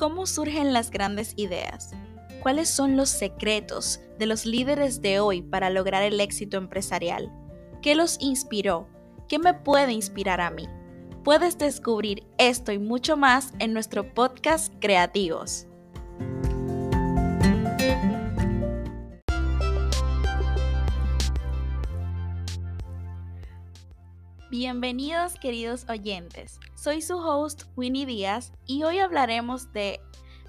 ¿Cómo surgen las grandes ideas? ¿Cuáles son los secretos de los líderes de hoy para lograr el éxito empresarial? ¿Qué los inspiró? ¿Qué me puede inspirar a mí? Puedes descubrir esto y mucho más en nuestro podcast Creativos. Bienvenidos queridos oyentes, soy su host Winnie Díaz y hoy hablaremos de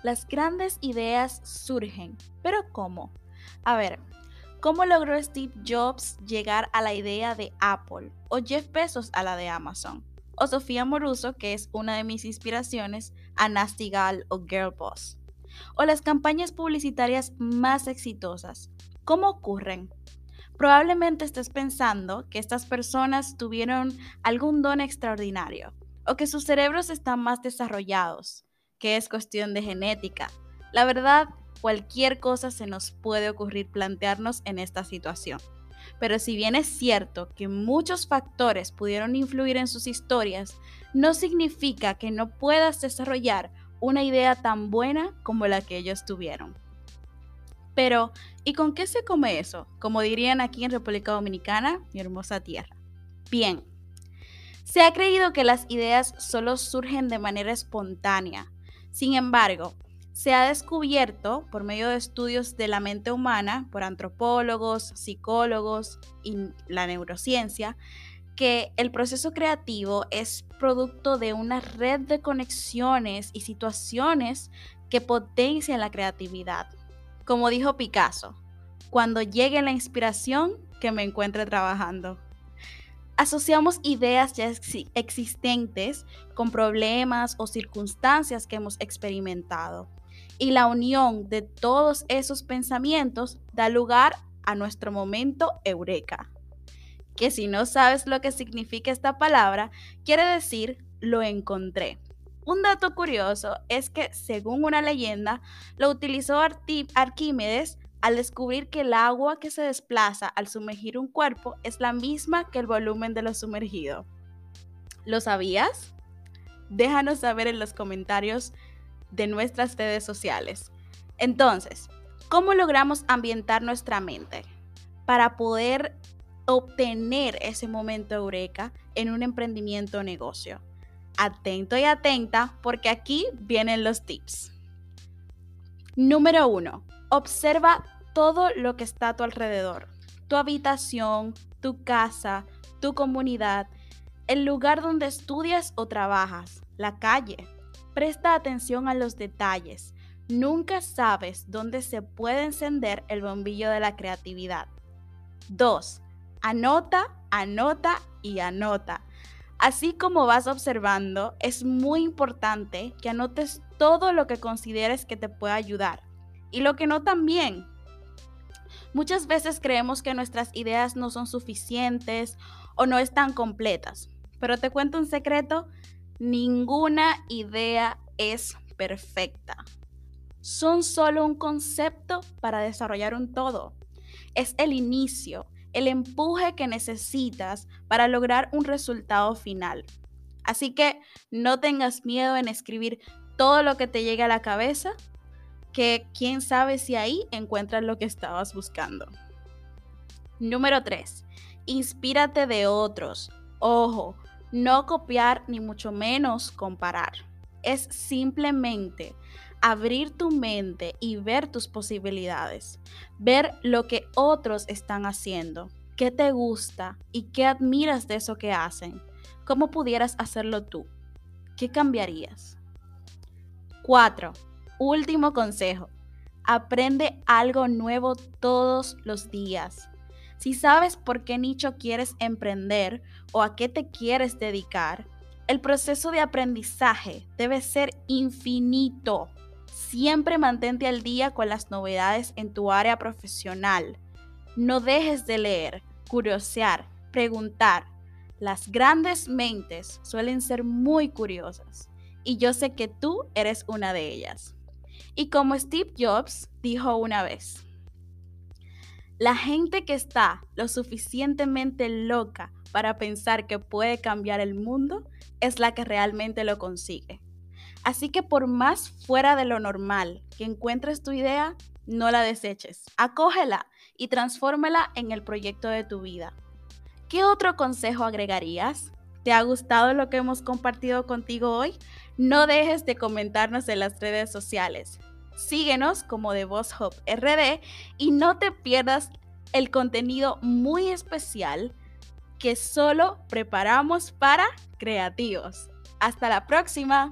las grandes ideas surgen, pero ¿cómo? A ver, ¿cómo logró Steve Jobs llegar a la idea de Apple o Jeff Bezos a la de Amazon? O Sofía Moruso, que es una de mis inspiraciones, a Nasty Gal o Girl Boss. O las campañas publicitarias más exitosas. ¿Cómo ocurren? Probablemente estés pensando que estas personas tuvieron algún don extraordinario o que sus cerebros están más desarrollados, que es cuestión de genética. La verdad, cualquier cosa se nos puede ocurrir plantearnos en esta situación. Pero si bien es cierto que muchos factores pudieron influir en sus historias, no significa que no puedas desarrollar una idea tan buena como la que ellos tuvieron. Pero, ¿y con qué se come eso? Como dirían aquí en República Dominicana, mi hermosa tierra. Bien, se ha creído que las ideas solo surgen de manera espontánea. Sin embargo, se ha descubierto por medio de estudios de la mente humana por antropólogos, psicólogos y la neurociencia que el proceso creativo es producto de una red de conexiones y situaciones que potencian la creatividad. Como dijo Picasso, cuando llegue la inspiración, que me encuentre trabajando. Asociamos ideas ya existentes con problemas o circunstancias que hemos experimentado. Y la unión de todos esos pensamientos da lugar a nuestro momento eureka. Que si no sabes lo que significa esta palabra, quiere decir lo encontré. Un dato curioso es que, según una leyenda, lo utilizó Arquímedes al descubrir que el agua que se desplaza al sumergir un cuerpo es la misma que el volumen de lo sumergido. ¿Lo sabías? Déjanos saber en los comentarios de nuestras redes sociales. Entonces, ¿cómo logramos ambientar nuestra mente para poder obtener ese momento eureka en un emprendimiento o negocio? Atento y atenta porque aquí vienen los tips. Número uno, observa todo lo que está a tu alrededor. Tu habitación, tu casa, tu comunidad, el lugar donde estudias o trabajas, la calle. Presta atención a los detalles. Nunca sabes dónde se puede encender el bombillo de la creatividad. 2. Anota, anota y anota. Así como vas observando, es muy importante que anotes todo lo que consideres que te pueda ayudar y lo que no también. Muchas veces creemos que nuestras ideas no son suficientes o no están completas, pero te cuento un secreto, ninguna idea es perfecta. Son solo un concepto para desarrollar un todo. Es el inicio, el empuje que necesitas para lograr un resultado final. Así que no tengas miedo en escribir todo lo que te llegue a la cabeza, que quién sabe si ahí encuentras lo que estabas buscando. Número 3. Inspírate de otros. Ojo, no copiar ni mucho menos comparar. Es simplemente abrir tu mente y ver tus posibilidades, ver lo que otros están haciendo, qué te gusta y qué admiras de eso que hacen, cómo pudieras hacerlo tú, qué cambiarías. 4. Último consejo. Aprende algo nuevo todos los días. Si sabes por qué nicho quieres emprender o a qué te quieres dedicar, el proceso de aprendizaje debe ser infinito. Siempre mantente al día con las novedades en tu área profesional. No dejes de leer, curiosear, preguntar. Las grandes mentes suelen ser muy curiosas y yo sé que tú eres una de ellas. Y como Steve Jobs dijo una vez, la gente que está lo suficientemente loca para pensar que puede cambiar el mundo es la que realmente lo consigue. Así que por más fuera de lo normal que encuentres tu idea, no la deseches, acógela y transfórmela en el proyecto de tu vida. ¿Qué otro consejo agregarías? ¿Te ha gustado lo que hemos compartido contigo hoy? No dejes de comentarnos en las redes sociales. Síguenos como The Boss Hub RD y no te pierdas el contenido muy especial que solo preparamos para creativos. Hasta la próxima.